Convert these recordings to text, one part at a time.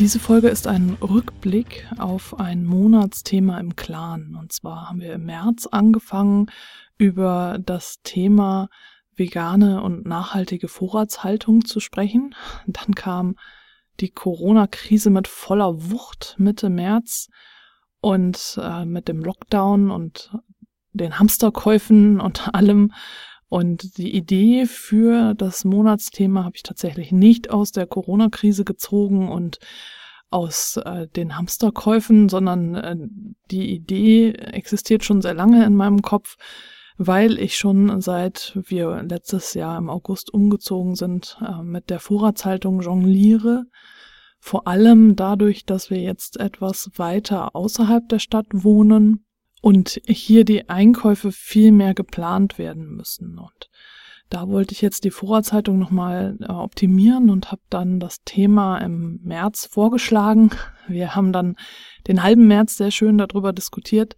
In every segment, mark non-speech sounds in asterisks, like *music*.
Diese Folge ist ein Rückblick auf ein Monatsthema im Clan. Und zwar haben wir im März angefangen, über das Thema vegane und nachhaltige Vorratshaltung zu sprechen. Dann kam die Corona-Krise mit voller Wucht Mitte März und äh, mit dem Lockdown und den Hamsterkäufen und allem und die Idee für das Monatsthema habe ich tatsächlich nicht aus der Corona-Krise gezogen und aus äh, den Hamsterkäufen, sondern äh, die Idee existiert schon sehr lange in meinem Kopf, weil ich schon seit wir letztes Jahr im August umgezogen sind, äh, mit der Vorratshaltung jongliere. Vor allem dadurch, dass wir jetzt etwas weiter außerhalb der Stadt wohnen und hier die Einkäufe viel mehr geplant werden müssen. Und da wollte ich jetzt die Vorratshaltung nochmal äh, optimieren und habe dann das Thema im März vorgeschlagen. Wir haben dann den halben März sehr schön darüber diskutiert.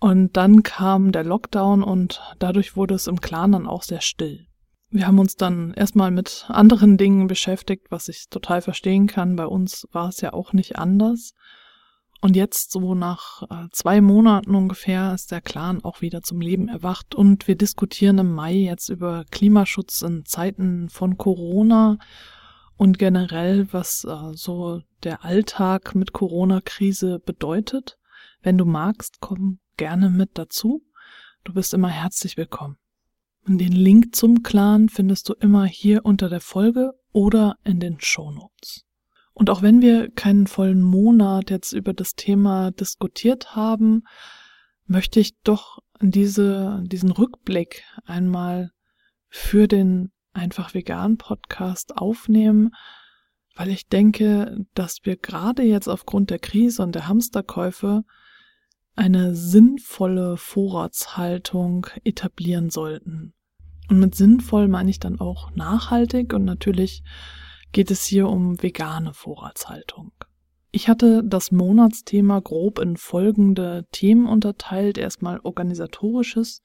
Und dann kam der Lockdown und dadurch wurde es im Clan dann auch sehr still. Wir haben uns dann erstmal mit anderen Dingen beschäftigt, was ich total verstehen kann. Bei uns war es ja auch nicht anders. Und jetzt, so nach äh, zwei Monaten ungefähr, ist der Clan auch wieder zum Leben erwacht und wir diskutieren im Mai jetzt über Klimaschutz in Zeiten von Corona und generell, was äh, so der Alltag mit Corona-Krise bedeutet. Wenn du magst, komm gerne mit dazu. Du bist immer herzlich willkommen. Und den Link zum Clan findest du immer hier unter der Folge oder in den Show Notes. Und auch wenn wir keinen vollen Monat jetzt über das Thema diskutiert haben, möchte ich doch diese, diesen Rückblick einmal für den einfach vegan Podcast aufnehmen, weil ich denke, dass wir gerade jetzt aufgrund der Krise und der Hamsterkäufe eine sinnvolle Vorratshaltung etablieren sollten. Und mit sinnvoll meine ich dann auch nachhaltig und natürlich geht es hier um vegane Vorratshaltung. Ich hatte das Monatsthema grob in folgende Themen unterteilt. Erstmal organisatorisches.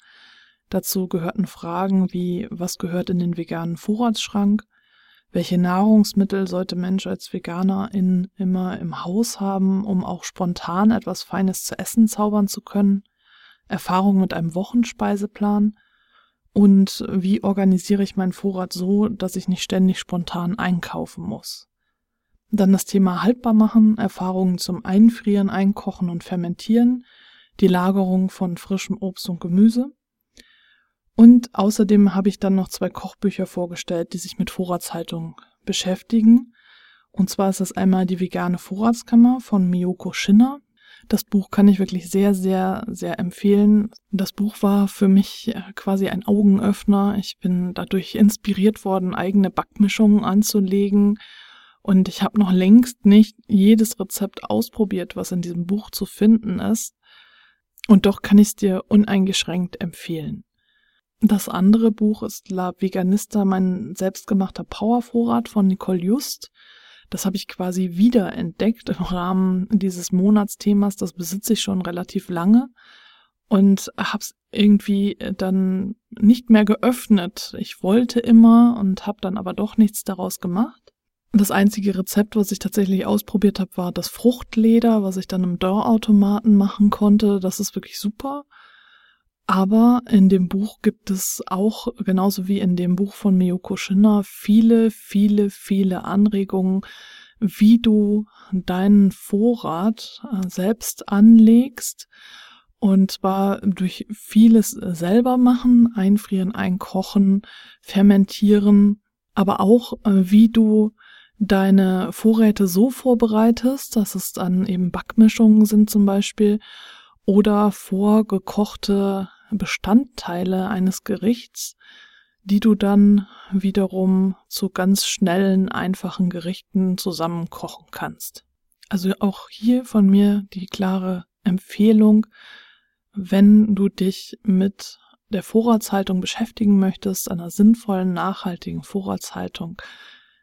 Dazu gehörten Fragen wie, was gehört in den veganen Vorratsschrank? Welche Nahrungsmittel sollte Mensch als Veganerin immer im Haus haben, um auch spontan etwas Feines zu essen zaubern zu können? Erfahrung mit einem Wochenspeiseplan und wie organisiere ich meinen Vorrat so, dass ich nicht ständig spontan einkaufen muss. Dann das Thema haltbar machen, Erfahrungen zum Einfrieren, Einkochen und Fermentieren, die Lagerung von frischem Obst und Gemüse. Und außerdem habe ich dann noch zwei Kochbücher vorgestellt, die sich mit Vorratshaltung beschäftigen. Und zwar ist das einmal die vegane Vorratskammer von Miyoko Schinner. Das Buch kann ich wirklich sehr, sehr, sehr empfehlen. Das Buch war für mich äh, quasi ein Augenöffner. Ich bin dadurch inspiriert worden, eigene Backmischungen anzulegen. Und ich habe noch längst nicht jedes Rezept ausprobiert, was in diesem Buch zu finden ist. Und doch kann ich es dir uneingeschränkt empfehlen. Das andere Buch ist La Veganista, mein selbstgemachter Powervorrat von Nicole Just. Das habe ich quasi wiederentdeckt im Rahmen dieses Monatsthemas. Das besitze ich schon relativ lange und habe es irgendwie dann nicht mehr geöffnet. Ich wollte immer und habe dann aber doch nichts daraus gemacht. Das einzige Rezept, was ich tatsächlich ausprobiert habe, war das Fruchtleder, was ich dann im Dörrautomaten machen konnte. Das ist wirklich super. Aber in dem Buch gibt es auch, genauso wie in dem Buch von Miyoko Shinner, viele, viele, viele Anregungen, wie du deinen Vorrat äh, selbst anlegst. Und zwar durch vieles selber machen, einfrieren, einkochen, fermentieren, aber auch äh, wie du deine Vorräte so vorbereitest, dass es dann eben Backmischungen sind zum Beispiel oder vorgekochte Bestandteile eines Gerichts, die du dann wiederum zu ganz schnellen, einfachen Gerichten zusammenkochen kannst. Also auch hier von mir die klare Empfehlung, wenn du dich mit der Vorratshaltung beschäftigen möchtest, einer sinnvollen, nachhaltigen Vorratshaltung,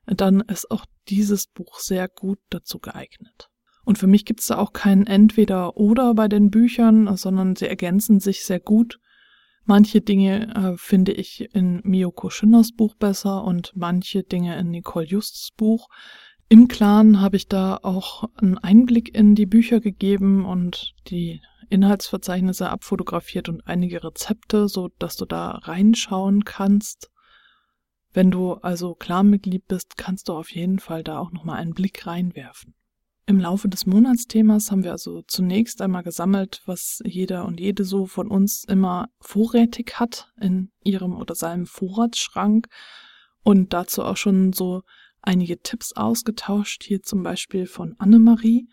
dann ist auch dieses Buch sehr gut dazu geeignet. Und für mich gibt es da auch kein Entweder oder bei den Büchern, sondern sie ergänzen sich sehr gut. Manche Dinge äh, finde ich in Miyoko Schinders Buch besser und manche Dinge in Nicole Justs Buch. Im Clan habe ich da auch einen Einblick in die Bücher gegeben und die Inhaltsverzeichnisse abfotografiert und einige Rezepte, so dass du da reinschauen kannst. Wenn du also Clan-Mitglied bist, kannst du auf jeden Fall da auch nochmal einen Blick reinwerfen. Im Laufe des Monatsthemas haben wir also zunächst einmal gesammelt, was jeder und jede so von uns immer vorrätig hat in ihrem oder seinem Vorratsschrank und dazu auch schon so einige Tipps ausgetauscht, hier zum Beispiel von Annemarie.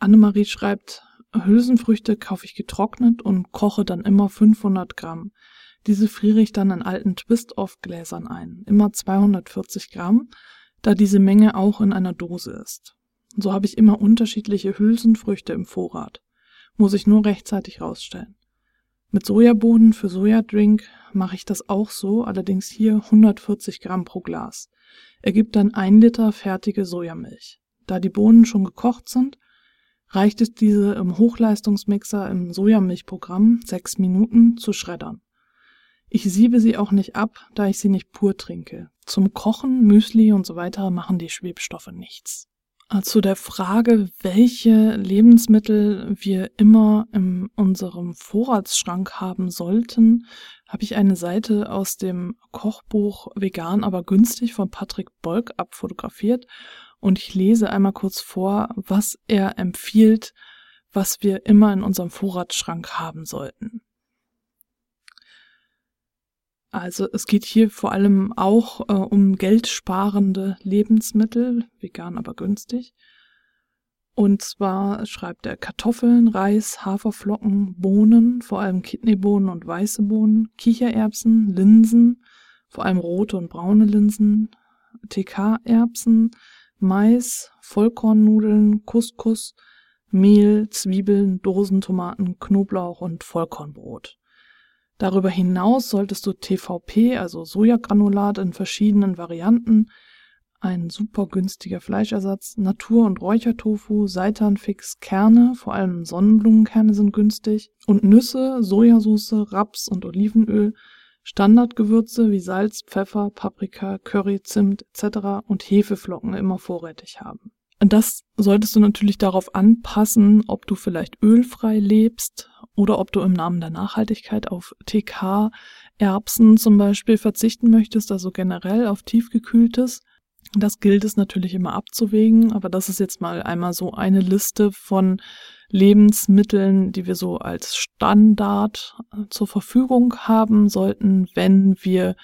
Annemarie schreibt, Hülsenfrüchte kaufe ich getrocknet und koche dann immer 500 Gramm. Diese friere ich dann in alten Twist-Off-Gläsern ein, immer 240 Gramm, da diese Menge auch in einer Dose ist. So habe ich immer unterschiedliche Hülsenfrüchte im Vorrat. Muss ich nur rechtzeitig rausstellen. Mit Sojabohnen für Sojadrink mache ich das auch so, allerdings hier 140 Gramm pro Glas. Ergibt dann ein Liter fertige Sojamilch. Da die Bohnen schon gekocht sind, reicht es diese im Hochleistungsmixer im Sojamilchprogramm sechs Minuten zu schreddern. Ich siebe sie auch nicht ab, da ich sie nicht pur trinke. Zum Kochen, Müsli und so weiter machen die Schwebstoffe nichts. Zu der Frage, welche Lebensmittel wir immer in unserem Vorratsschrank haben sollten, habe ich eine Seite aus dem Kochbuch Vegan, aber günstig von Patrick Bolk abfotografiert und ich lese einmal kurz vor, was er empfiehlt, was wir immer in unserem Vorratsschrank haben sollten. Also es geht hier vor allem auch äh, um geldsparende Lebensmittel, vegan aber günstig. Und zwar schreibt er Kartoffeln, Reis, Haferflocken, Bohnen, vor allem Kidneybohnen und weiße Bohnen, Kichererbsen, Linsen, vor allem rote und braune Linsen, TK-Erbsen, Mais, Vollkornnudeln, Couscous, Mehl, Zwiebeln, Dosentomaten, Knoblauch und Vollkornbrot. Darüber hinaus solltest du TVP, also Sojagranulat in verschiedenen Varianten, ein super günstiger Fleischersatz, Natur- und Räuchertofu, Seitanfix, Kerne, vor allem Sonnenblumenkerne sind günstig, und Nüsse, Sojasauce, Raps und Olivenöl, Standardgewürze wie Salz, Pfeffer, Paprika, Curry, Zimt etc. und Hefeflocken immer vorrätig haben. Das solltest du natürlich darauf anpassen, ob du vielleicht ölfrei lebst oder ob du im Namen der Nachhaltigkeit auf TK-Erbsen zum Beispiel verzichten möchtest, also generell auf tiefgekühltes. Das gilt es natürlich immer abzuwägen, aber das ist jetzt mal einmal so eine Liste von Lebensmitteln, die wir so als Standard äh, zur Verfügung haben sollten, wenn wir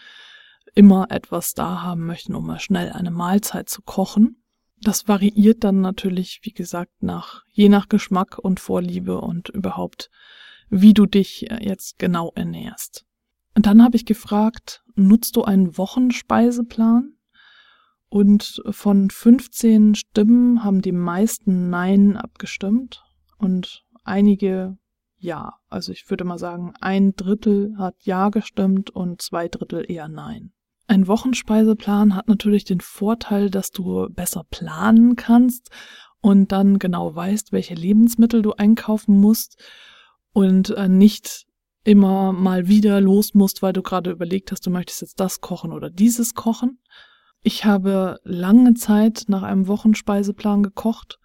immer etwas da haben möchten, um mal schnell eine Mahlzeit zu kochen. Das variiert dann natürlich, wie gesagt, nach, je nach Geschmack und Vorliebe und überhaupt, wie du dich äh, jetzt genau ernährst. Und dann habe ich gefragt, nutzt du einen Wochenspeiseplan? Und von 15 Stimmen haben die meisten Nein abgestimmt und einige Ja. Also ich würde mal sagen, ein Drittel hat Ja gestimmt und zwei Drittel eher Nein. Ein Wochenspeiseplan hat natürlich den Vorteil, dass du besser planen kannst und dann genau weißt, welche Lebensmittel du einkaufen musst und äh, nicht immer mal wieder los musst, weil du gerade überlegt hast, du möchtest jetzt das kochen oder dieses kochen. Ich habe lange Zeit nach einem Wochenspeiseplan gekocht.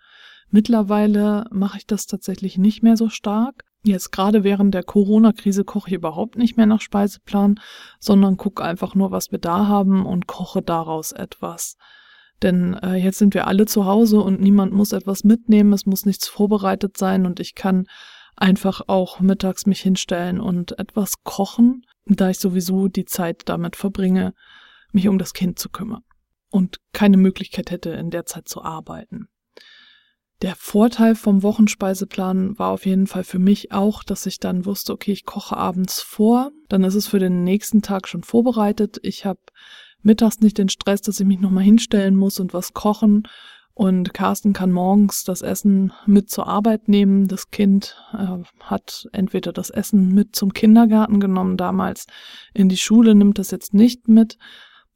Mittlerweile mache ich das tatsächlich nicht mehr so stark. Jetzt gerade während der Corona-Krise koche ich überhaupt nicht mehr nach Speiseplan, sondern gucke einfach nur, was wir da haben und koche daraus etwas. Denn äh, jetzt sind wir alle zu Hause und niemand muss etwas mitnehmen, es muss nichts vorbereitet sein und ich kann einfach auch mittags mich hinstellen und etwas kochen, da ich sowieso die Zeit damit verbringe, mich um das Kind zu kümmern und keine Möglichkeit hätte, in der Zeit zu arbeiten. Der Vorteil vom Wochenspeiseplan war auf jeden Fall für mich auch, dass ich dann wusste, okay, ich koche abends vor, dann ist es für den nächsten Tag schon vorbereitet. Ich habe mittags nicht den Stress, dass ich mich nochmal hinstellen muss und was kochen. Und Carsten kann morgens das Essen mit zur Arbeit nehmen. Das Kind äh, hat entweder das Essen mit zum Kindergarten genommen damals, in die Schule nimmt das jetzt nicht mit.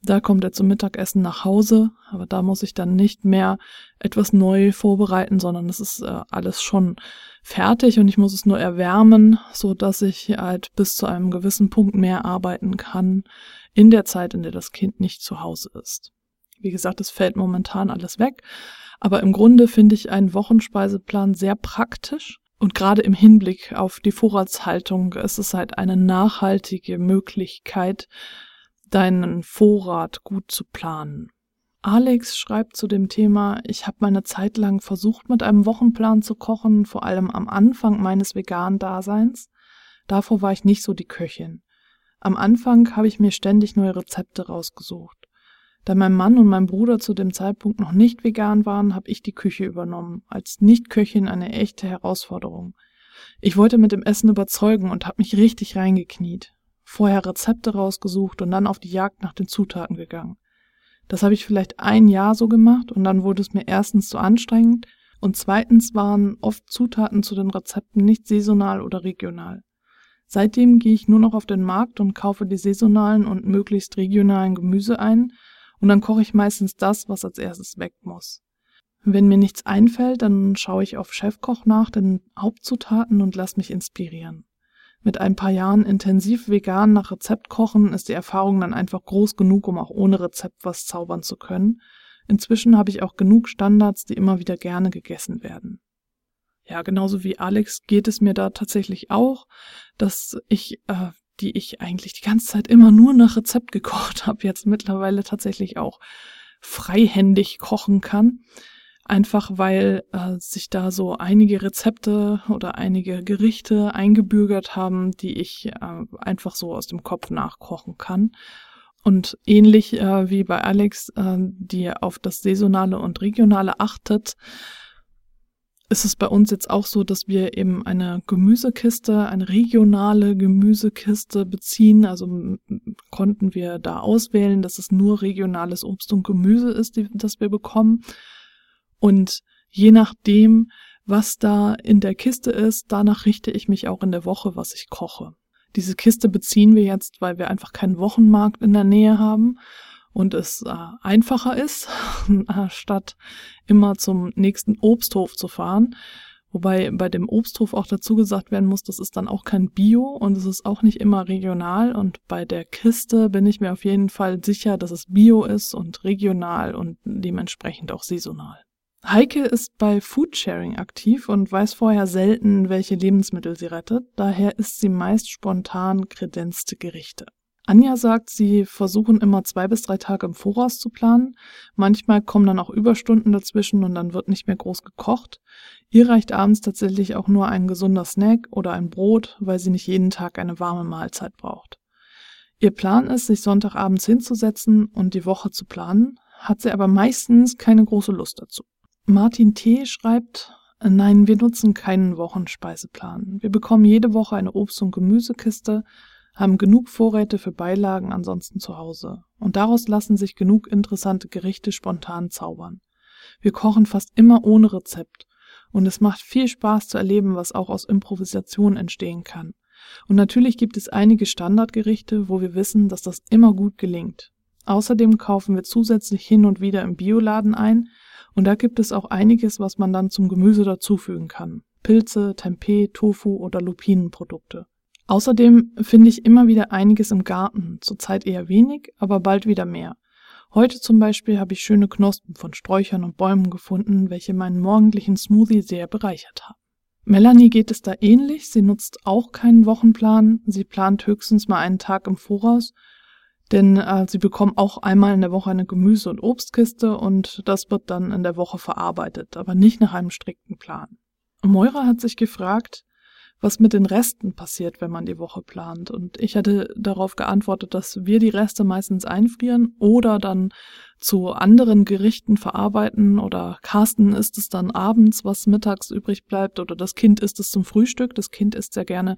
Da kommt er zum Mittagessen nach Hause, aber da muss ich dann nicht mehr etwas neu vorbereiten, sondern es ist äh, alles schon fertig und ich muss es nur erwärmen, so dass ich halt bis zu einem gewissen Punkt mehr arbeiten kann in der Zeit, in der das Kind nicht zu Hause ist. Wie gesagt, es fällt momentan alles weg, aber im Grunde finde ich einen Wochenspeiseplan sehr praktisch und gerade im Hinblick auf die Vorratshaltung ist es halt eine nachhaltige Möglichkeit, deinen Vorrat gut zu planen. Alex schreibt zu dem Thema, ich habe meine Zeit lang versucht, mit einem Wochenplan zu kochen, vor allem am Anfang meines veganen Daseins. Davor war ich nicht so die Köchin. Am Anfang habe ich mir ständig neue Rezepte rausgesucht. Da mein Mann und mein Bruder zu dem Zeitpunkt noch nicht vegan waren, habe ich die Küche übernommen, als Nicht-Köchin eine echte Herausforderung. Ich wollte mit dem Essen überzeugen und habe mich richtig reingekniet vorher Rezepte rausgesucht und dann auf die Jagd nach den Zutaten gegangen. Das habe ich vielleicht ein Jahr so gemacht und dann wurde es mir erstens zu anstrengend und zweitens waren oft Zutaten zu den Rezepten nicht saisonal oder regional. Seitdem gehe ich nur noch auf den Markt und kaufe die saisonalen und möglichst regionalen Gemüse ein und dann koche ich meistens das, was als erstes weg muss. Wenn mir nichts einfällt, dann schaue ich auf Chefkoch nach den Hauptzutaten und lass mich inspirieren. Mit ein paar Jahren intensiv vegan nach Rezept kochen ist die Erfahrung dann einfach groß genug, um auch ohne Rezept was zaubern zu können. Inzwischen habe ich auch genug Standards, die immer wieder gerne gegessen werden. Ja, genauso wie Alex geht es mir da tatsächlich auch, dass ich, äh, die ich eigentlich die ganze Zeit immer nur nach Rezept gekocht *laughs* habe, jetzt mittlerweile tatsächlich auch freihändig kochen kann. Einfach weil äh, sich da so einige Rezepte oder einige Gerichte eingebürgert haben, die ich äh, einfach so aus dem Kopf nachkochen kann. Und ähnlich äh, wie bei Alex, äh, die auf das Saisonale und Regionale achtet, ist es bei uns jetzt auch so, dass wir eben eine Gemüsekiste, eine regionale Gemüsekiste beziehen. Also konnten wir da auswählen, dass es nur regionales Obst und Gemüse ist, die, das wir bekommen. Und je nachdem, was da in der Kiste ist, danach richte ich mich auch in der Woche, was ich koche. Diese Kiste beziehen wir jetzt, weil wir einfach keinen Wochenmarkt in der Nähe haben und es äh, einfacher ist, *laughs* statt immer zum nächsten Obsthof zu fahren. Wobei bei dem Obsthof auch dazu gesagt werden muss, das ist dann auch kein Bio und es ist auch nicht immer regional. Und bei der Kiste bin ich mir auf jeden Fall sicher, dass es Bio ist und regional und dementsprechend auch saisonal. Heike ist bei Foodsharing aktiv und weiß vorher selten, welche Lebensmittel sie rettet. Daher isst sie meist spontan kredenzte Gerichte. Anja sagt, sie versuchen immer zwei bis drei Tage im Voraus zu planen. Manchmal kommen dann auch Überstunden dazwischen und dann wird nicht mehr groß gekocht. Ihr reicht abends tatsächlich auch nur ein gesunder Snack oder ein Brot, weil sie nicht jeden Tag eine warme Mahlzeit braucht. Ihr Plan ist, sich Sonntagabends hinzusetzen und die Woche zu planen, hat sie aber meistens keine große Lust dazu. Martin T. schreibt, nein, wir nutzen keinen Wochenspeiseplan. Wir bekommen jede Woche eine Obst- und Gemüsekiste, haben genug Vorräte für Beilagen ansonsten zu Hause. Und daraus lassen sich genug interessante Gerichte spontan zaubern. Wir kochen fast immer ohne Rezept. Und es macht viel Spaß zu erleben, was auch aus Improvisation entstehen kann. Und natürlich gibt es einige Standardgerichte, wo wir wissen, dass das immer gut gelingt. Außerdem kaufen wir zusätzlich hin und wieder im Bioladen ein, und da gibt es auch einiges, was man dann zum Gemüse dazufügen kann. Pilze, Tempeh, Tofu oder Lupinenprodukte. Außerdem finde ich immer wieder einiges im Garten, zurzeit eher wenig, aber bald wieder mehr. Heute zum Beispiel habe ich schöne Knospen von Sträuchern und Bäumen gefunden, welche meinen morgendlichen Smoothie sehr bereichert haben. Melanie geht es da ähnlich, sie nutzt auch keinen Wochenplan, sie plant höchstens mal einen Tag im Voraus denn äh, sie bekommen auch einmal in der Woche eine Gemüse- und Obstkiste und das wird dann in der Woche verarbeitet, aber nicht nach einem strikten Plan. Moira hat sich gefragt, was mit den Resten passiert, wenn man die Woche plant. Und ich hatte darauf geantwortet, dass wir die Reste meistens einfrieren oder dann zu anderen Gerichten verarbeiten oder Carsten isst es dann abends, was mittags übrig bleibt oder das Kind isst es zum Frühstück. Das Kind isst sehr gerne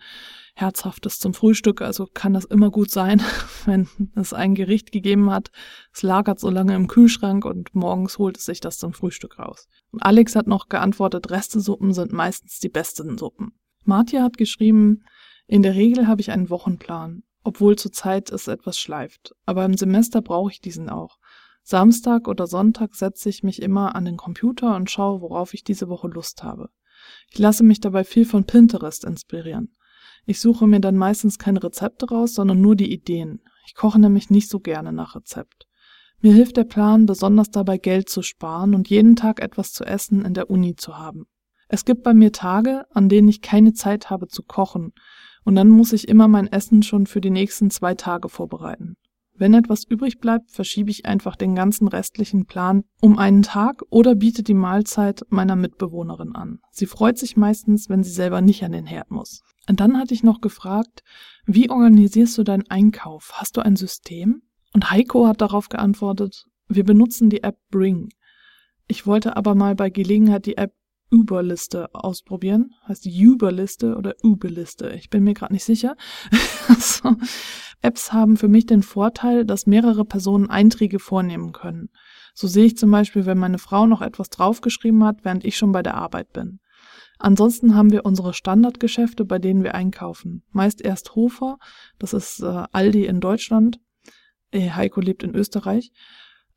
Herzhaftes zum Frühstück, also kann das immer gut sein, *laughs* wenn es ein Gericht gegeben hat. Es lagert so lange im Kühlschrank und morgens holt es sich das zum Frühstück raus. Und Alex hat noch geantwortet, Restesuppen sind meistens die besten Suppen. Martia hat geschrieben, in der Regel habe ich einen Wochenplan, obwohl zurzeit es etwas schleift. Aber im Semester brauche ich diesen auch. Samstag oder Sonntag setze ich mich immer an den Computer und schaue, worauf ich diese Woche Lust habe. Ich lasse mich dabei viel von Pinterest inspirieren. Ich suche mir dann meistens keine Rezepte raus, sondern nur die Ideen. Ich koche nämlich nicht so gerne nach Rezept. Mir hilft der Plan, besonders dabei Geld zu sparen und jeden Tag etwas zu essen in der Uni zu haben. Es gibt bei mir Tage, an denen ich keine Zeit habe zu kochen, und dann muss ich immer mein Essen schon für die nächsten zwei Tage vorbereiten. Wenn etwas übrig bleibt, verschiebe ich einfach den ganzen restlichen Plan um einen Tag oder biete die Mahlzeit meiner Mitbewohnerin an. Sie freut sich meistens, wenn sie selber nicht an den Herd muss. Und dann hatte ich noch gefragt, wie organisierst du deinen Einkauf? Hast du ein System? Und Heiko hat darauf geantwortet, wir benutzen die App Bring. Ich wollte aber mal bei Gelegenheit die App Uber-Liste ausprobieren. Heißt die Uber-Liste oder Uber-Liste? Ich bin mir gerade nicht sicher. *laughs* so. Apps haben für mich den Vorteil, dass mehrere Personen Einträge vornehmen können. So sehe ich zum Beispiel, wenn meine Frau noch etwas draufgeschrieben hat, während ich schon bei der Arbeit bin. Ansonsten haben wir unsere Standardgeschäfte, bei denen wir einkaufen. Meist erst Hofer, das ist äh, Aldi in Deutschland. Äh, Heiko lebt in Österreich.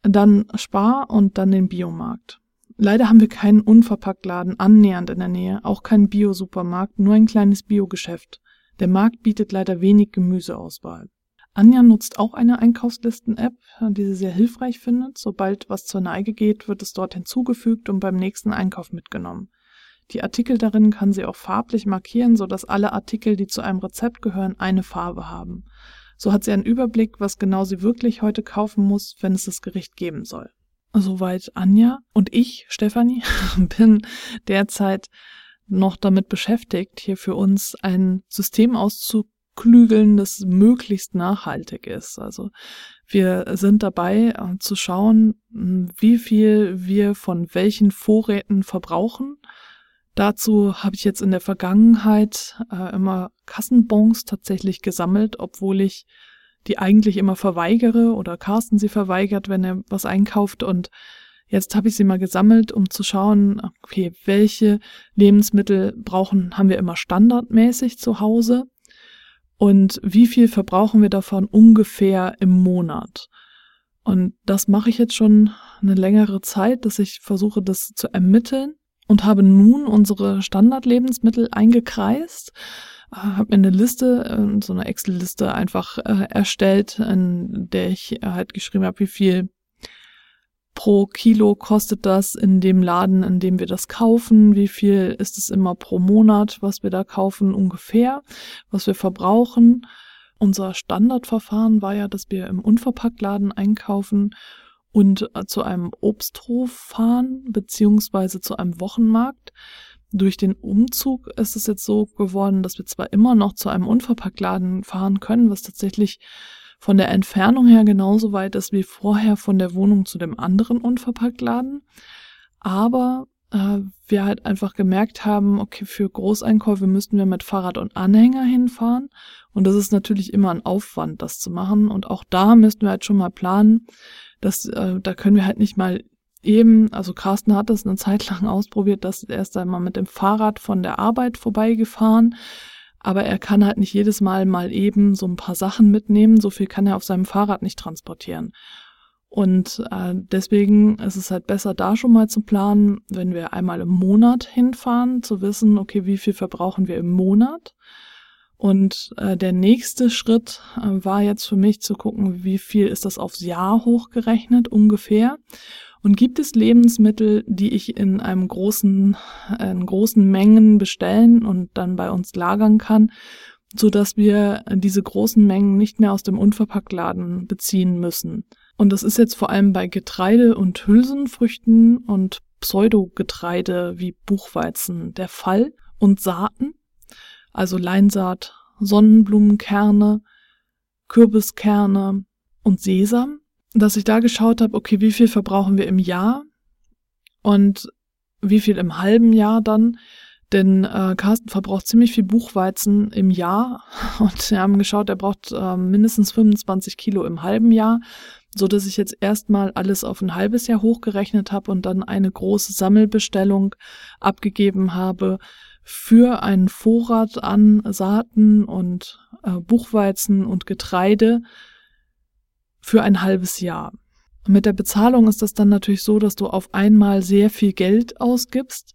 Dann Spar und dann den Biomarkt. Leider haben wir keinen Unverpacktladen annähernd in der Nähe, auch keinen Bio-Supermarkt, nur ein kleines Biogeschäft. Der Markt bietet leider wenig Gemüseauswahl. Anja nutzt auch eine Einkaufslisten-App, die sie sehr hilfreich findet. Sobald was zur Neige geht, wird es dort hinzugefügt und beim nächsten Einkauf mitgenommen. Die Artikel darin kann sie auch farblich markieren, sodass alle Artikel, die zu einem Rezept gehören, eine Farbe haben. So hat sie einen Überblick, was genau sie wirklich heute kaufen muss, wenn es das Gericht geben soll. Soweit Anja und ich, Stefanie, *laughs* bin derzeit noch damit beschäftigt, hier für uns ein System auszuklügeln, das möglichst nachhaltig ist. Also wir sind dabei äh, zu schauen, wie viel wir von welchen Vorräten verbrauchen. Dazu habe ich jetzt in der Vergangenheit äh, immer Kassenbons tatsächlich gesammelt, obwohl ich die eigentlich immer verweigere oder Carsten sie verweigert, wenn er was einkauft. Und jetzt habe ich sie mal gesammelt, um zu schauen, okay, welche Lebensmittel brauchen, haben wir immer standardmäßig zu Hause? Und wie viel verbrauchen wir davon ungefähr im Monat. Und das mache ich jetzt schon eine längere Zeit, dass ich versuche, das zu ermitteln. Und habe nun unsere Standardlebensmittel eingekreist habe mir eine Liste, äh, so eine Excel-Liste einfach äh, erstellt, in der ich halt geschrieben habe, wie viel pro Kilo kostet das in dem Laden, in dem wir das kaufen, wie viel ist es immer pro Monat, was wir da kaufen ungefähr, was wir verbrauchen. Unser Standardverfahren war ja, dass wir im Unverpacktladen einkaufen und äh, zu einem Obsthof fahren, beziehungsweise zu einem Wochenmarkt. Durch den Umzug ist es jetzt so geworden, dass wir zwar immer noch zu einem Unverpacktladen fahren können, was tatsächlich von der Entfernung her genauso weit ist wie vorher von der Wohnung zu dem anderen Unverpacktladen, aber äh, wir halt einfach gemerkt haben, okay, für Großeinkäufe müssten wir mit Fahrrad und Anhänger hinfahren. Und das ist natürlich immer ein Aufwand, das zu machen. Und auch da müssten wir halt schon mal planen, dass äh, da können wir halt nicht mal eben, also Carsten hat das eine Zeit lang *laughs* ausprobiert, dass er ist einmal mit dem Fahrrad von der Arbeit vorbeigefahren, aber er kann halt nicht jedes Mal mal eben so ein paar Sachen mitnehmen, so viel kann er auf seinem Fahrrad nicht transportieren. Und äh, deswegen ist es halt besser, da schon mal zu planen, wenn wir einmal im Monat hinfahren, zu wissen, okay, wie viel verbrauchen wir im Monat. Und äh, der nächste Schritt äh, war jetzt für mich zu gucken, wie viel ist das aufs Jahr hochgerechnet ungefähr. Und gibt es Lebensmittel, die ich in einem großen, in großen Mengen bestellen und dann bei uns lagern kann, so dass wir diese großen Mengen nicht mehr aus dem Unverpacktladen beziehen müssen? Und das ist jetzt vor allem bei Getreide und Hülsenfrüchten und Pseudogetreide wie Buchweizen der Fall und Saaten. also Leinsaat, Sonnenblumenkerne, Kürbiskerne und Sesam, dass ich da geschaut habe, okay, wie viel verbrauchen wir im Jahr und wie viel im halben Jahr dann, denn äh, Carsten verbraucht ziemlich viel Buchweizen im Jahr *laughs* und wir haben geschaut, er braucht äh, mindestens 25 Kilo im halben Jahr, so dass ich jetzt erstmal alles auf ein halbes Jahr hochgerechnet habe und dann eine große Sammelbestellung abgegeben habe für einen Vorrat an Saaten und äh, Buchweizen und Getreide für ein halbes Jahr. Mit der Bezahlung ist das dann natürlich so, dass du auf einmal sehr viel Geld ausgibst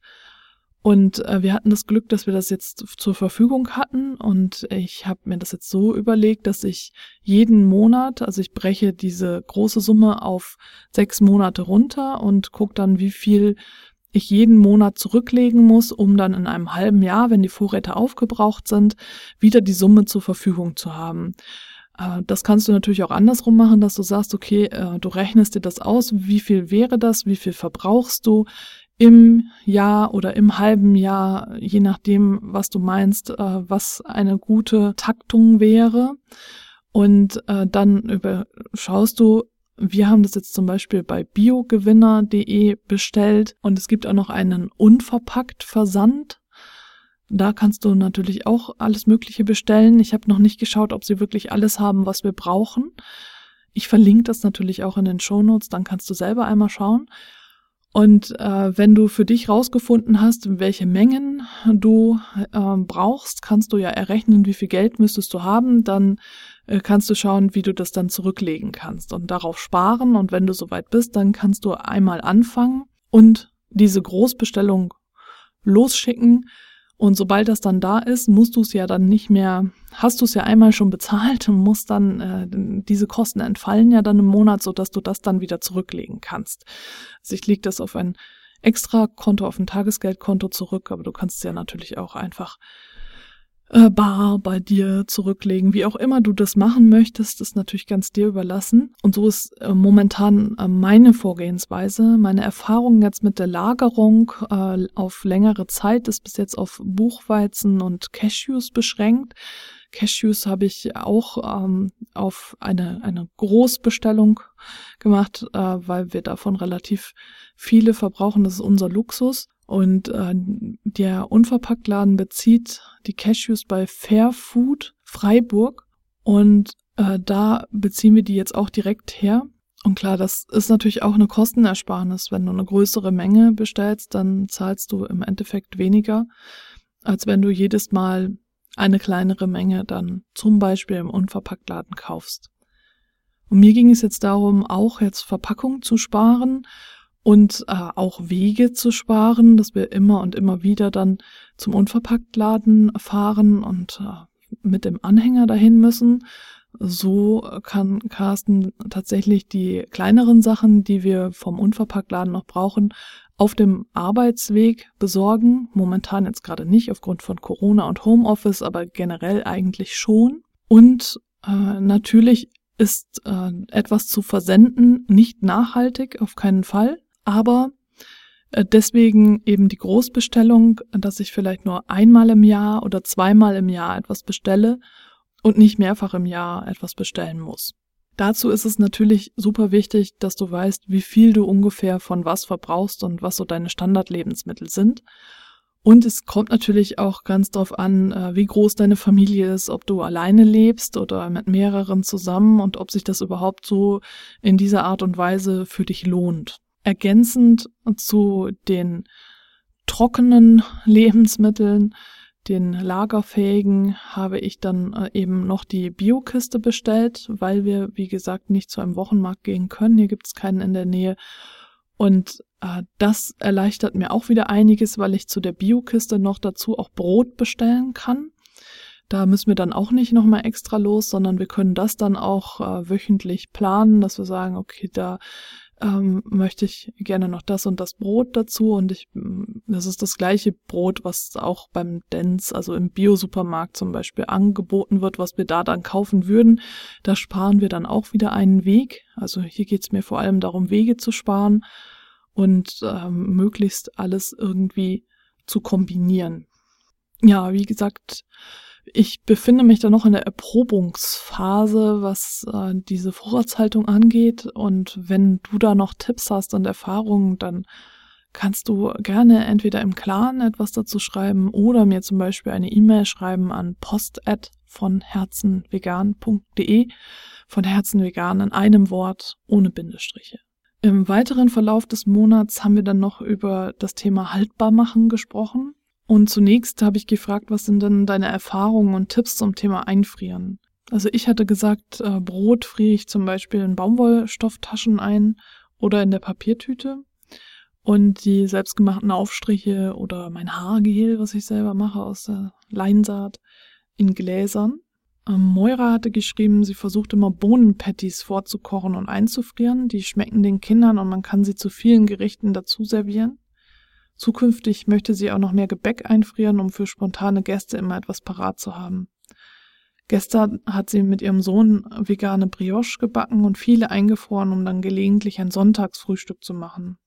und äh, wir hatten das Glück, dass wir das jetzt zur Verfügung hatten. Und ich habe mir das jetzt so überlegt, dass ich jeden Monat, also ich breche diese große Summe auf sechs Monate runter und gucke dann, wie viel ich jeden Monat zurücklegen muss, um dann in einem halben Jahr, wenn die Vorräte aufgebraucht sind, wieder die Summe zur Verfügung zu haben. Äh, das kannst du natürlich auch andersrum machen, dass du sagst, okay, äh, du rechnest dir das aus, wie viel wäre das, wie viel verbrauchst du, im Jahr oder im halben Jahr, je nachdem, was du meinst, äh, was eine gute Taktung wäre. Und dann überschaust du, wir haben das jetzt zum Beispiel bei biogewinner.de bestellt und es gibt auch noch einen unverpackt Versand. Da kannst du natürlich auch alles Mögliche bestellen. Ich habe noch nicht geschaut, ob sie wirklich alles haben, was wir brauchen. Ich verlinke das natürlich auch in den Shownotes, dann kannst du selber einmal schauen. Und äh, wenn du für dich rausgefunden hast, welche Mengen du äh, brauchst, kannst du ja errechnen, wie viel Geld müsstest du haben, dann äh, kannst du schauen, wie du das dann zurücklegen kannst und darauf sparen. Und wenn du soweit bist, dann kannst du einmal anfangen und diese Großbestellung losschicken und sobald das dann da ist, musst du es ja dann nicht mehr, hast du es ja einmal schon bezahlt und musst dann, äh, diese Kosten entfallen ja dann im Monat, so dass du das dann wieder zurücklegen kannst. Also ich lege das auf ein extra Konto, auf ein Tagesgeldkonto zurück, aber du kannst es ja natürlich auch einfach äh, bar bei dir zurücklegen. Wie auch immer du das machen möchtest, ist natürlich ganz dir überlassen. Und so ist äh, momentan äh, meine Vorgehensweise. Meine Erfahrung jetzt mit der Lagerung äh, auf längere Zeit ist bis jetzt auf Buchweizen und Cashews beschränkt. Cashews habe ich auch ähm, auf eine, eine Großbestellung gemacht, äh, weil wir davon relativ viele verbrauchen. Das ist unser Luxus. Und äh, der Unverpacktladen bezieht die Cashews bei Fairfood Freiburg und äh, da beziehen wir die jetzt auch direkt her. Und klar, das ist natürlich auch eine Kostenersparnis. Wenn du eine größere Menge bestellst, dann zahlst du im Endeffekt weniger, als wenn du jedes Mal eine kleinere Menge dann zum Beispiel im Unverpacktladen kaufst. Und mir ging es jetzt darum, auch jetzt Verpackung zu sparen und äh, auch Wege zu sparen, dass wir immer und immer wieder dann zum Unverpacktladen fahren und äh, mit dem Anhänger dahin müssen. So kann Carsten tatsächlich die kleineren Sachen, die wir vom Unverpacktladen noch brauchen, auf dem Arbeitsweg besorgen. Momentan jetzt gerade nicht aufgrund von Corona und Homeoffice, aber generell eigentlich schon. Und äh, natürlich ist äh, etwas zu versenden nicht nachhaltig, auf keinen Fall. Aber äh, deswegen eben die Großbestellung, dass ich vielleicht nur einmal im Jahr oder zweimal im Jahr etwas bestelle und nicht mehrfach im Jahr etwas bestellen muss. Dazu ist es natürlich super wichtig, dass du weißt, wie viel du ungefähr von was verbrauchst und was so deine Standardlebensmittel sind. Und es kommt natürlich auch ganz drauf an, äh, wie groß deine Familie ist, ob du alleine lebst oder mit mehreren zusammen und ob sich das überhaupt so in dieser Art und Weise für dich lohnt. Ergänzend zu den trockenen *laughs* Lebensmitteln, den lagerfähigen, habe ich dann äh, eben noch die Biokiste bestellt, weil wir, wie gesagt, nicht zu einem Wochenmarkt gehen können. Hier gibt es keinen in der Nähe. Und äh, das erleichtert mir auch wieder einiges, weil ich zu der Biokiste noch dazu auch Brot bestellen kann. Da müssen wir dann auch nicht nochmal extra los, sondern wir können das dann auch äh, wöchentlich planen, dass wir sagen, okay, da ähm, möchte ich gerne noch das und das Brot dazu und ich, mm, das ist das gleiche Brot, was auch beim Dens, also im Bio-Supermarkt zum Beispiel angeboten wird, was wir da dann kaufen würden. Da sparen wir dann auch wieder einen Weg. Also hier geht es mir vor allem darum, Wege zu sparen und ähm, möglichst alles irgendwie zu kombinieren. Ja, wie gesagt, ich befinde mich da noch in der Erprobungsphase, was äh, diese Vorratshaltung angeht. Und wenn du da noch Tipps hast und Erfahrungen, dann kannst du gerne entweder im Clan etwas dazu schreiben oder mir zum Beispiel eine E-Mail schreiben an post@ von herzenvegan.de von Herzen vegan in einem Wort ohne Bindestriche. Im weiteren Verlauf des Monats haben wir dann noch über das Thema Haltbarmachen gesprochen. Und zunächst habe ich gefragt, was sind denn deine Erfahrungen und Tipps zum Thema Einfrieren? Also ich hatte gesagt, äh, Brot friere ich zum Beispiel in Baumwollstofftaschen ein oder in der Papiertüte. Und die selbstgemachten Aufstriche oder mein Haargel, was ich selber mache aus der Leinsaat, in Gläsern. Ähm, Moira hatte geschrieben, sie versucht immer Bohnenpatties vorzukochen und einzufrieren. Die schmecken den Kindern und man kann sie zu vielen Gerichten dazu servieren. Zukünftig möchte sie auch noch mehr Gebäck einfrieren, um für spontane Gäste immer etwas parat zu haben. Gestern hat sie mit ihrem Sohn vegane Brioche gebacken und viele eingefroren, um dann gelegentlich ein Sonntagsfrühstück zu machen.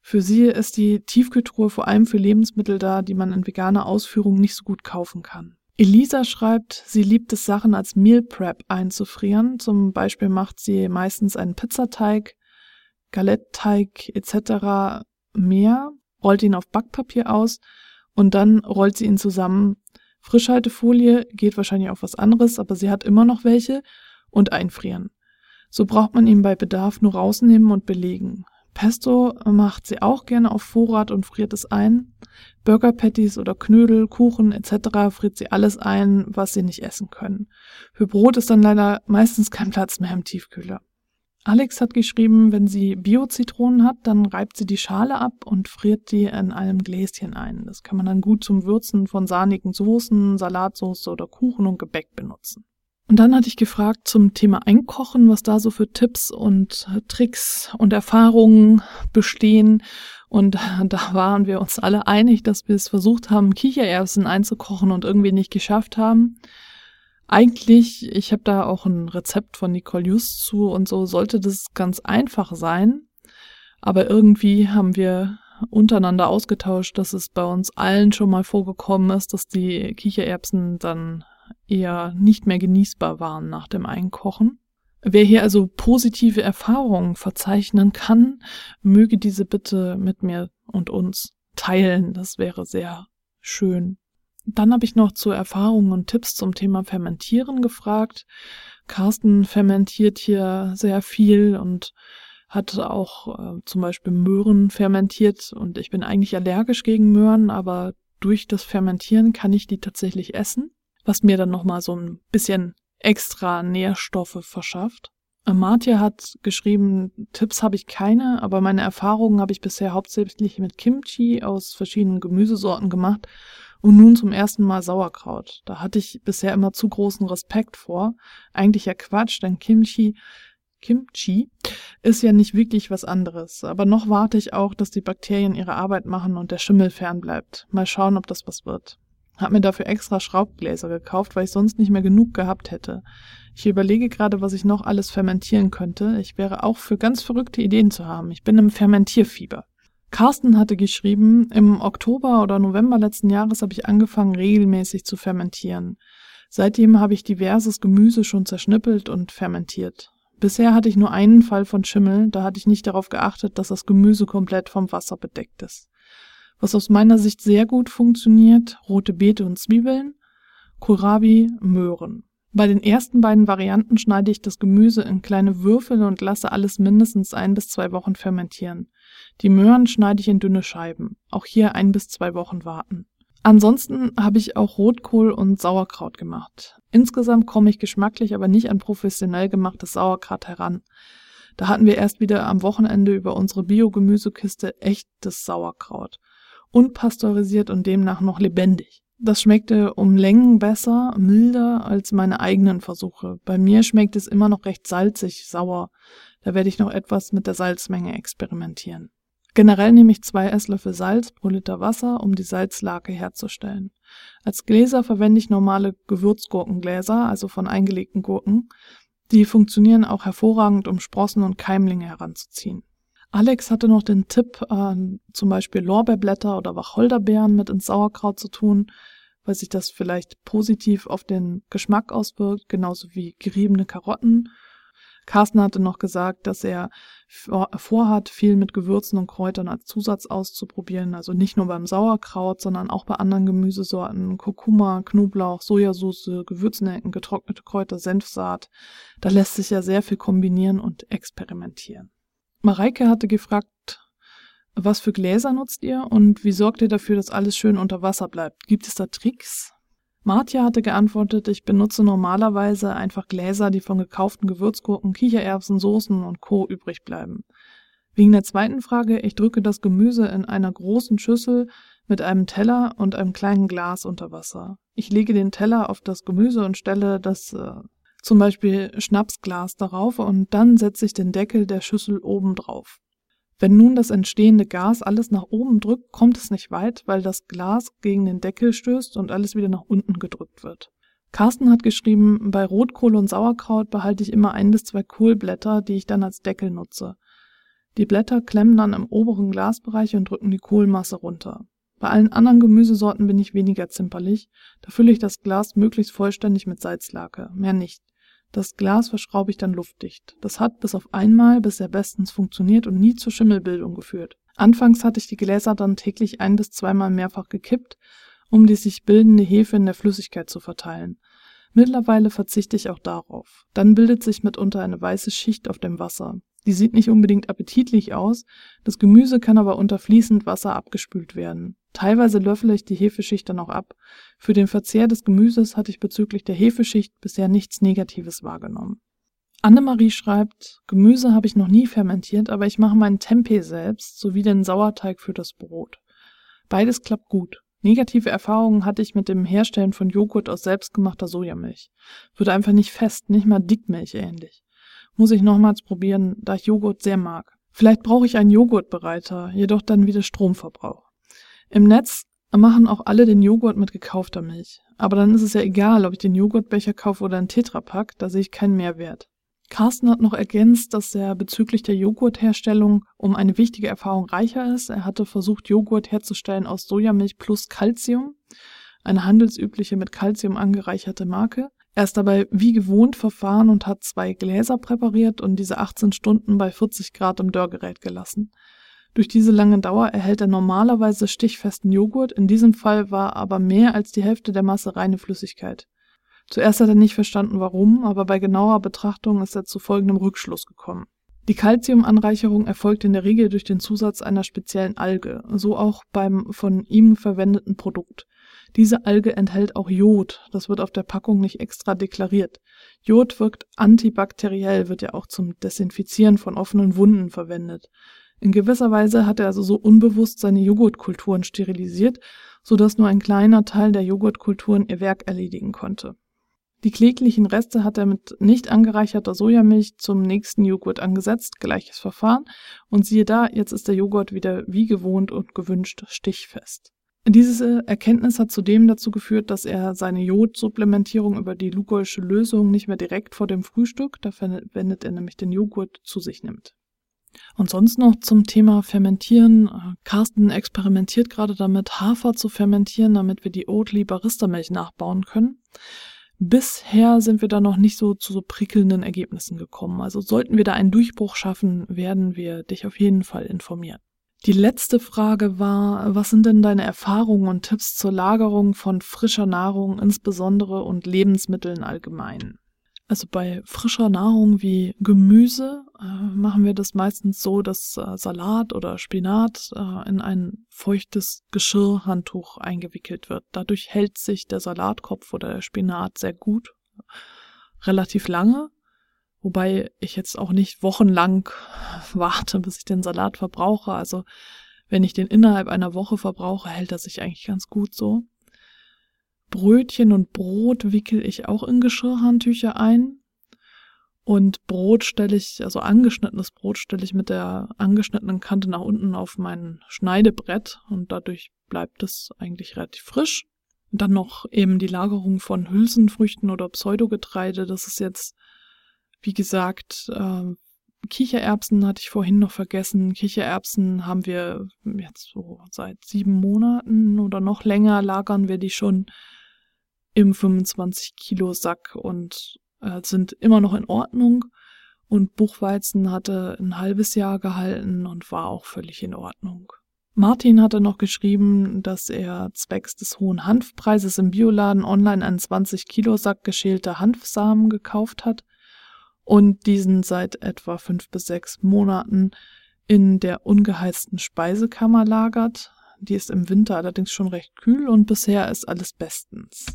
Für sie ist die Tiefkühltruhe vor allem für Lebensmittel da, die man in veganer Ausführung nicht so gut kaufen kann. Elisa schreibt, sie liebt es, Sachen als Meal Prep einzufrieren. Zum Beispiel macht sie meistens einen Pizzateig, Galetteig etc. mehr, rollt ihn auf Backpapier aus und dann rollt sie ihn zusammen. Frischhaltefolie geht wahrscheinlich auf was anderes, aber sie hat immer noch welche und einfrieren. So braucht man ihn bei Bedarf nur rausnehmen und belegen. Pesto macht sie auch gerne auf Vorrat und friert es ein. Burger Patties oder Knödel, Kuchen etc. friert sie alles ein, was sie nicht essen können. Für Brot ist dann leider meistens kein Platz mehr im Tiefkühler. Alex hat geschrieben, wenn sie Bio-Zitronen hat, dann reibt sie die Schale ab und friert die in einem Gläschen ein. Das kann man dann gut zum Würzen von sahnigen Soßen, Salatsauce oder Kuchen und Gebäck benutzen. Und dann hatte ich gefragt zum Thema Einkochen, was da so für Tipps und Tricks und Erfahrungen bestehen. Und *laughs* da waren wir uns alle einig, dass wir es versucht haben, Kichererbsen einzukochen und irgendwie nicht geschafft haben. Eigentlich, ich habe da auch ein Rezept von Nicole Just zu und so sollte das ganz einfach sein. Aber irgendwie haben wir untereinander ausgetauscht, dass es bei uns allen schon mal vorgekommen ist, dass die Kichererbsen dann eher nicht mehr genießbar waren nach dem Einkochen. Wer hier also positive Erfahrungen verzeichnen kann, möge diese bitte mit mir und uns teilen. Das wäre sehr schön. Dann habe ich noch zu Erfahrungen und Tipps zum Thema Fermentieren gefragt. Carsten fermentiert hier sehr viel und hat auch äh, zum Beispiel Möhren fermentiert und ich bin eigentlich allergisch gegen Möhren, aber durch das Fermentieren kann ich die tatsächlich essen was mir dann nochmal so ein bisschen extra Nährstoffe verschafft. Amartya hat geschrieben, Tipps habe ich keine, aber meine Erfahrungen habe ich bisher hauptsächlich mit Kimchi aus verschiedenen Gemüsesorten gemacht und nun zum ersten Mal Sauerkraut. Da hatte ich bisher immer zu großen Respekt vor. Eigentlich ja Quatsch, denn Kimchi Kimchi ist ja nicht wirklich was anderes. Aber noch warte ich auch, dass die Bakterien ihre Arbeit machen und der Schimmel fernbleibt. Mal schauen, ob das was wird. Hab mir dafür extra Schraubgläser gekauft, weil ich sonst nicht mehr genug gehabt hätte. Ich überlege gerade, was ich noch alles fermentieren könnte. Ich wäre auch für ganz verrückte Ideen zu haben. Ich bin im Fermentierfieber. Carsten hatte geschrieben, im Oktober oder November letzten Jahres habe ich angefangen, regelmäßig zu fermentieren. Seitdem habe ich diverses Gemüse schon zerschnippelt und fermentiert. Bisher hatte ich nur einen Fall von Schimmel, da hatte ich nicht darauf geachtet, dass das Gemüse komplett vom Wasser bedeckt ist. Was aus meiner Sicht sehr gut funktioniert, rote Beete und Zwiebeln, Kohlrabi, Möhren. Bei den ersten beiden Varianten schneide ich das Gemüse in kleine Würfel und lasse alles mindestens ein bis zwei Wochen fermentieren. Die Möhren schneide ich in dünne Scheiben. Auch hier ein bis zwei Wochen warten. Ansonsten habe ich auch Rotkohl und Sauerkraut gemacht. Insgesamt komme ich geschmacklich aber nicht an professionell gemachtes Sauerkraut heran. Da hatten wir erst wieder am Wochenende über unsere Biogemüsekiste echtes Sauerkraut unpasteurisiert und demnach noch lebendig. Das schmeckte um Längen besser, milder als meine eigenen Versuche. Bei mir schmeckt es immer noch recht salzig, sauer. Da werde ich noch etwas mit der Salzmenge experimentieren. Generell nehme ich zwei Esslöffel Salz pro Liter Wasser, um die Salzlake herzustellen. Als Gläser verwende ich normale Gewürzgurkengläser, also von eingelegten Gurken. Die funktionieren auch hervorragend, um Sprossen und Keimlinge heranzuziehen. Alex hatte noch den Tipp, äh, zum Beispiel Lorbeerblätter oder Wacholderbeeren mit ins Sauerkraut zu tun. weil sich das vielleicht positiv auf den Geschmack auswirkt, genauso wie geriebene Karotten. Carsten hatte noch gesagt, dass er vorhat, viel mit Gewürzen und Kräutern als Zusatz auszuprobieren. Also nicht nur beim Sauerkraut, sondern auch bei anderen Gemüsesorten. Kurkuma, Knoblauch, Sojasauce, Gewürznelken, getrocknete Kräuter, Senfsaat. Da lässt sich ja sehr viel kombinieren und experimentieren. Mareike hatte gefragt, was für Gläser nutzt ihr und wie sorgt ihr dafür, dass alles schön unter Wasser bleibt? Gibt es da Tricks? Martja hatte geantwortet, ich benutze normalerweise einfach Gläser, die von gekauften Gewürzgurken, Kichererbsen, Soßen und Co. übrig bleiben. Wegen der zweiten Frage, ich drücke das Gemüse in einer großen Schüssel mit einem Teller und einem kleinen Glas unter Wasser. Ich lege den Teller auf das Gemüse und stelle das äh, zum Beispiel Schnapsglas darauf und dann setze ich den Deckel der Schüssel oben drauf. Wenn nun das entstehende Gas alles nach oben drückt, kommt es nicht weit, weil das Glas gegen den Deckel stößt und alles wieder nach unten gedrückt wird. Carsten hat geschrieben, bei Rotkohl und Sauerkraut behalte ich immer ein bis zwei Kohlblätter, die ich dann als Deckel nutze. Die Blätter klemmen dann im oberen Glasbereich und drücken die Kohlmasse runter. Bei allen anderen Gemüsesorten bin ich weniger zimperlich, da fülle ich das Glas möglichst vollständig mit Salzlake, mehr nicht. Das Glas verschraube ich dann luftdicht. Das hat bis auf einmal bisher bestens funktioniert und nie zur Schimmelbildung geführt. Anfangs hatte ich die Gläser dann täglich ein bis zweimal mehrfach gekippt, um die sich bildende Hefe in der Flüssigkeit zu verteilen. Mittlerweile verzichte ich auch darauf. Dann bildet sich mitunter eine weiße Schicht auf dem Wasser. Die sieht nicht unbedingt appetitlich aus, das Gemüse kann aber unter fließend Wasser abgespült werden. Teilweise löffele ich die Hefeschicht dann auch ab. Für den Verzehr des Gemüses hatte ich bezüglich der Hefeschicht bisher nichts Negatives wahrgenommen. Annemarie schreibt, Gemüse habe ich noch nie fermentiert, aber ich mache meinen Tempeh selbst sowie den Sauerteig für das Brot. Beides klappt gut. Negative Erfahrungen hatte ich mit dem Herstellen von Joghurt aus selbstgemachter Sojamilch. Wird einfach nicht fest, nicht mal Dickmilch ähnlich. Muss ich nochmals probieren, da ich Joghurt sehr mag. Vielleicht brauche ich einen Joghurtbereiter, jedoch dann wieder Stromverbrauch. Im Netz machen auch alle den Joghurt mit gekaufter Milch. Aber dann ist es ja egal, ob ich den Joghurtbecher kaufe oder einen Tetrapack, da sehe ich keinen Mehrwert. Carsten hat noch ergänzt, dass er bezüglich der Joghurtherstellung um eine wichtige Erfahrung reicher ist. Er hatte versucht, Joghurt herzustellen aus Sojamilch plus Calcium, eine handelsübliche mit Calcium angereicherte Marke. Er ist dabei wie gewohnt verfahren und hat zwei Gläser präpariert und diese 18 Stunden bei 40 Grad im Dörrgerät gelassen. Durch diese lange Dauer erhält er normalerweise stichfesten Joghurt, in diesem Fall war aber mehr als die Hälfte der Masse reine Flüssigkeit. Zuerst hat er nicht verstanden warum, aber bei genauer Betrachtung ist er zu folgendem Rückschluss gekommen. Die Calciumanreicherung erfolgt in der Regel durch den Zusatz einer speziellen Alge, so auch beim von ihm verwendeten Produkt. Diese Alge enthält auch Jod, das wird auf der Packung nicht extra deklariert. Jod wirkt antibakteriell, wird ja auch zum Desinfizieren von offenen Wunden verwendet. In gewisser Weise hat er also so unbewusst seine Joghurtkulturen sterilisiert, so dass nur ein kleiner Teil der Joghurtkulturen ihr Werk erledigen konnte. Die kläglichen Reste hat er mit nicht angereicherter Sojamilch zum nächsten Joghurt angesetzt, gleiches Verfahren, und siehe da, jetzt ist der Joghurt wieder wie gewohnt und gewünscht stichfest. Diese Erkenntnis hat zudem dazu geführt, dass er seine Jodsupplementierung über die Lugolsche Lösung nicht mehr direkt vor dem Frühstück, da verwendet er nämlich den Joghurt, zu sich nimmt. Und sonst noch zum Thema Fermentieren. Äh, Carsten experimentiert gerade damit, Hafer zu fermentieren, damit wir die Oatly Barista Milch nachbauen können. Bisher sind wir da noch nicht so zu so prickelnden Ergebnissen gekommen. Also sollten wir da einen Durchbruch schaffen, werden wir dich auf jeden Fall informieren. Die letzte Frage war, was sind denn deine Erfahrungen und Tipps zur Lagerung von frischer Nahrung insbesondere und Lebensmitteln allgemein? Also bei frischer Nahrung wie Gemüse äh, machen wir das meistens so, dass äh, Salat oder Spinat äh, in ein feuchtes Geschirrhandtuch eingewickelt wird. Dadurch hält sich der Salatkopf oder der Spinat sehr gut, relativ lange. Wobei ich jetzt auch nicht wochenlang warte, bis ich den Salat verbrauche. Also wenn ich den innerhalb einer Woche verbrauche, hält er sich eigentlich ganz gut so. Brötchen und Brot wickel ich auch in Geschirrhandtücher ein. Und Brot stelle ich, also angeschnittenes Brot stelle ich mit der angeschnittenen Kante nach unten auf mein Schneidebrett und dadurch bleibt es eigentlich relativ frisch. Dann noch eben die Lagerung von Hülsenfrüchten oder Pseudogetreide. Das ist jetzt, wie gesagt, äh, Kichererbsen hatte ich vorhin noch vergessen. Kichererbsen haben wir jetzt so seit sieben Monaten oder noch länger lagern wir die schon im 25 Kilo Sack und äh, sind immer noch in Ordnung. Und Buchweizen hatte ein halbes Jahr gehalten und war auch völlig in Ordnung. Martin hatte noch geschrieben, dass er zwecks des hohen Hanfpreises im Bioladen online einen 20 Kilo Sack geschälter Hanfsamen gekauft hat und diesen seit etwa fünf bis sechs Monaten in der ungeheizten Speisekammer lagert. Die ist im Winter allerdings schon recht kühl und bisher ist alles bestens.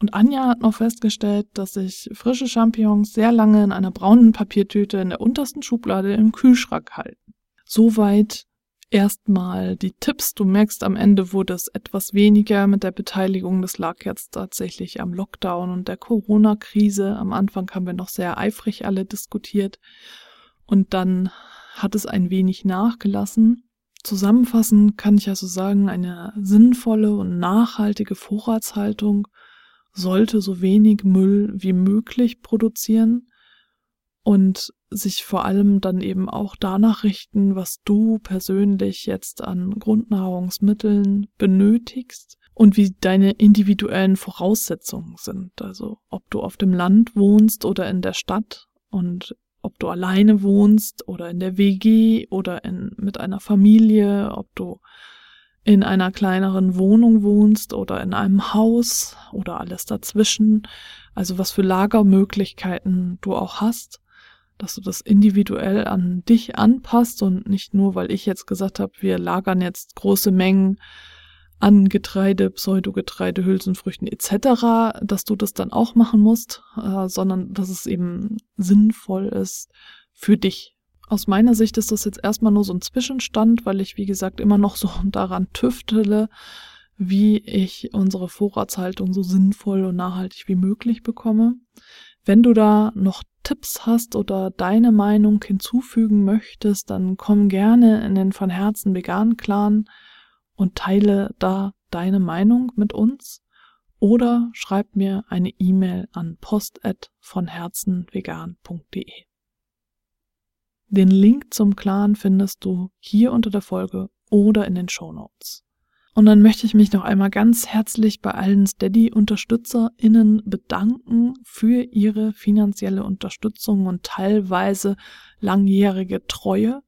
Und Anja hat noch festgestellt, dass sich frische Champignons sehr lange in einer braunen Papiertüte in der untersten Schublade im Kühlschrank halten. Soweit erstmal die Tipps. Du merkst am Ende wurde es etwas weniger mit der Beteiligung. Das lag jetzt tatsächlich am Lockdown und der Corona-Krise. Am Anfang haben wir noch sehr eifrig alle diskutiert. Und dann hat es ein wenig nachgelassen. Zusammenfassend kann ich also sagen, eine sinnvolle und nachhaltige Vorratshaltung sollte so wenig Müll wie möglich produzieren und sich vor allem dann eben auch danach richten, was du persönlich jetzt an Grundnahrungsmitteln benötigst und wie deine individuellen Voraussetzungen sind. Also ob du auf dem Land wohnst oder in der Stadt und ob du alleine wohnst oder in der WG oder in, mit einer Familie, ob du in einer kleineren Wohnung wohnst oder in einem Haus oder alles dazwischen. Also was für Lagermöglichkeiten du auch hast dass du das individuell an dich anpasst und nicht nur, weil ich jetzt gesagt habe, wir lagern jetzt große Mengen an Getreide, Pseudogetreide, Hülsenfrüchten etc., dass du das dann auch machen musst, äh, sondern dass es eben sinnvoll ist für dich. Aus meiner Sicht ist das jetzt erstmal nur so ein Zwischenstand, weil ich, wie gesagt, immer noch so *laughs* daran tüftele, wie ich unsere Vorratshaltung so sinnvoll und nachhaltig wie möglich bekomme. Wenn du da noch Tipps hast oder deine Meinung hinzufügen möchtest, dann komm gerne in den von Herzen vegan Clan und teile da deine Meinung mit uns oder schreib mir eine E-Mail an post@vonherzenvegan.de. Den Link zum Clan findest du hier unter der Folge oder in den Show Notes. Und dann möchte ich mich noch einmal ganz herzlich bei allen Steady-UnterstützerInnen bedanken für ihre finanzielle Unterstützung und teilweise langjährige Treue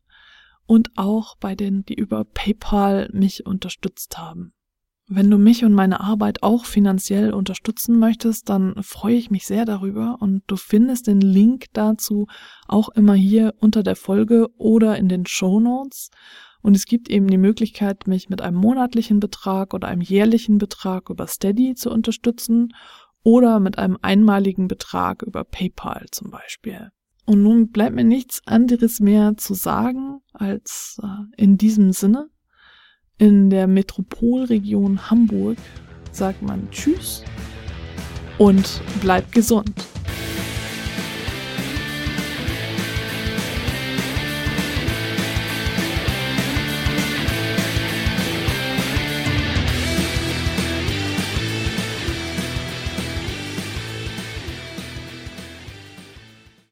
und auch bei denen, die über PayPal mich unterstützt haben. Wenn du mich und meine Arbeit auch finanziell unterstützen möchtest, dann freue ich mich sehr darüber und du findest den Link dazu auch immer hier unter der Folge oder in den Show Notes. Und es gibt eben die Möglichkeit, mich mit einem monatlichen Betrag oder einem jährlichen Betrag über Steady zu unterstützen oder mit einem einmaligen Betrag über PayPal zum Beispiel. Und nun bleibt mir nichts anderes mehr zu sagen als äh, in diesem Sinne. In der Metropolregion Hamburg sagt man Tschüss und bleibt gesund.